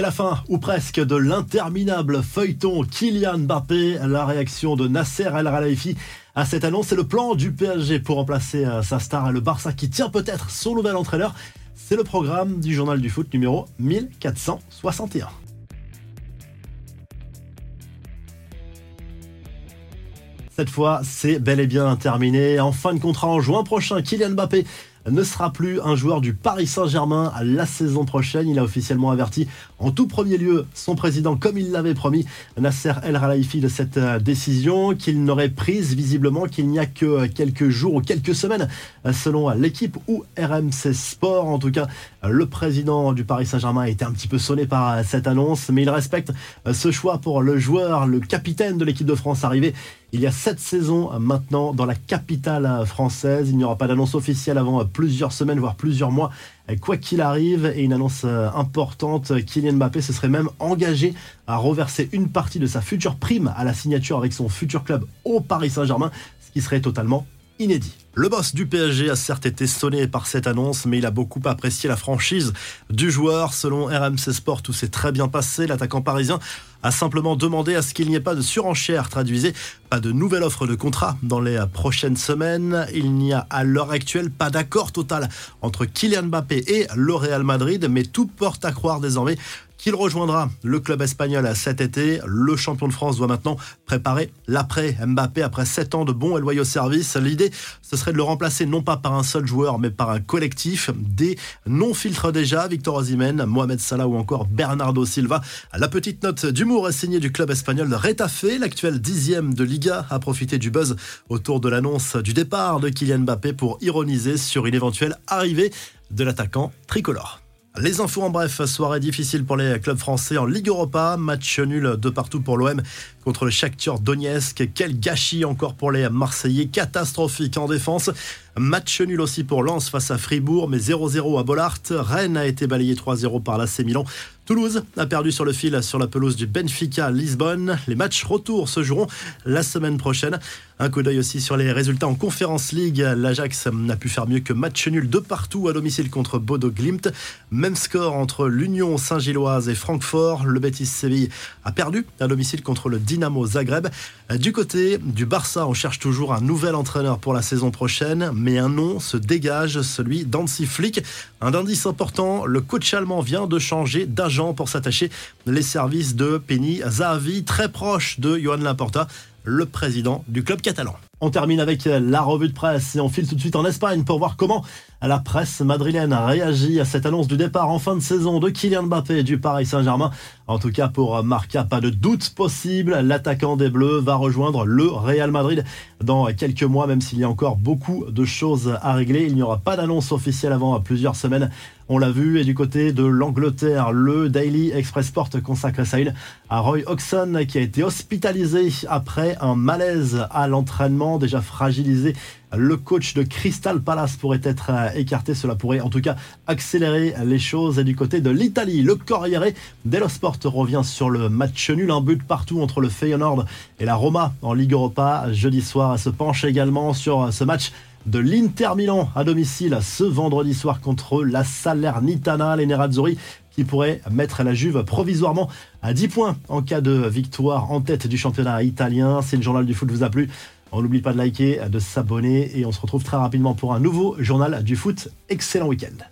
La fin, ou presque, de l'interminable feuilleton Kylian Mbappé. La réaction de Nasser El Khelaifi à cette annonce, c'est le plan du PSG pour remplacer euh, sa star et le Barça qui tient peut-être son nouvel entraîneur. C'est le programme du journal du foot numéro 1461. Cette fois, c'est bel et bien terminé. En fin de contrat en juin prochain, Kylian Mbappé ne sera plus un joueur du Paris Saint-Germain la saison prochaine. Il a officiellement averti en tout premier lieu son président, comme il l'avait promis, Nasser El Khelaifi, de cette euh, décision qu'il n'aurait prise visiblement qu'il n'y a que quelques jours ou quelques semaines, euh, selon l'équipe ou RMC Sport. En tout cas, le président du Paris Saint-Germain a été un petit peu sonné par euh, cette annonce, mais il respecte ce choix pour le joueur, le capitaine de l'équipe de France arrivé il y a sept saisons maintenant dans la capitale française. Il n'y aura pas d'annonce officielle avant plusieurs semaines, voire plusieurs mois, quoi qu'il arrive. Et une annonce euh, importante, Kylian Mbappé se serait même engagé à reverser une partie de sa future prime à la signature avec son futur club au Paris Saint-Germain, ce qui serait totalement inédit. Le boss du PSG a certes été sonné par cette annonce, mais il a beaucoup apprécié la franchise du joueur. Selon RMC Sport, tout s'est très bien passé. L'attaquant parisien a simplement demandé à ce qu'il n'y ait pas de surenchère, traduisez, pas de nouvelle offre de contrat dans les prochaines semaines. Il n'y a à l'heure actuelle pas d'accord total entre Kylian Mbappé et le Real Madrid, mais tout porte à croire désormais qu'il rejoindra le club espagnol cet été. Le champion de France doit maintenant préparer l'après Mbappé après 7 ans de bons et loyaux services. L'idée, ce serait de le remplacer non pas par un seul joueur, mais par un collectif. Des non filtres déjà, Victor Osimhen, Mohamed Salah ou encore Bernardo Silva. La petite note d'humour est signée du club espagnol de Retafe, l'actuel dixième de Liga, a profité du buzz autour de l'annonce du départ de Kylian Mbappé pour ironiser sur une éventuelle arrivée de l'attaquant tricolore. Les infos en bref, soirée difficile pour les clubs français en Ligue Europa, match nul de partout pour l'OM contre le Shakhtar Donetsk. Quel gâchis encore pour les Marseillais, catastrophique en défense. Match nul aussi pour Lens face à Fribourg, mais 0-0 à Bollard. Rennes a été balayé 3-0 par l'AC Milan. Toulouse a perdu sur le fil sur la pelouse du Benfica Lisbonne. Les matchs retour se joueront la semaine prochaine. Un coup d'œil aussi sur les résultats en Conference League. L'Ajax n'a pu faire mieux que match nul de partout à domicile contre Bodo Glimt. Même score entre l'Union Saint-Gilloise et Francfort. Le Betis Séville a perdu à domicile contre le Dynamo Zagreb. Du côté du Barça, on cherche toujours un nouvel entraîneur pour la saison prochaine, mais un nom se dégage, celui d'Ansi Flick. Un indice important, le coach allemand vient de changer d'agent pour s'attacher les services de Penny Zahavi, très proche de Johan Laporta, le président du club catalan. On termine avec la revue de presse et on file tout de suite en Espagne pour voir comment la presse madrilène a réagi à cette annonce du départ en fin de saison de Kylian Mbappé du Paris Saint-Germain. En tout cas, pour Marca, pas de doute possible. L'attaquant des Bleus va rejoindre le Real Madrid dans quelques mois, même s'il y a encore beaucoup de choses à régler. Il n'y aura pas d'annonce officielle avant plusieurs semaines. On l'a vu. Et du côté de l'Angleterre, le Daily Express Sport consacre sa une à Roy Oxon qui a été hospitalisé après un malaise à l'entraînement, déjà fragilisé le coach de Crystal Palace pourrait être euh, écarté. Cela pourrait en tout cas accélérer les choses. Et du côté de l'Italie, le Corriere dello Sport revient sur le match nul. Un but partout entre le Feyenoord et la Roma en Ligue Europa jeudi soir. Se penche également sur ce match de l'Inter Milan à domicile ce vendredi soir contre la Salernitana, les Nerazzurri qui pourrait mettre la Juve provisoirement à 10 points en cas de victoire en tête du championnat italien. Si le journal du foot vous a plu, on n'oublie pas de liker, de s'abonner et on se retrouve très rapidement pour un nouveau journal du foot. Excellent week-end.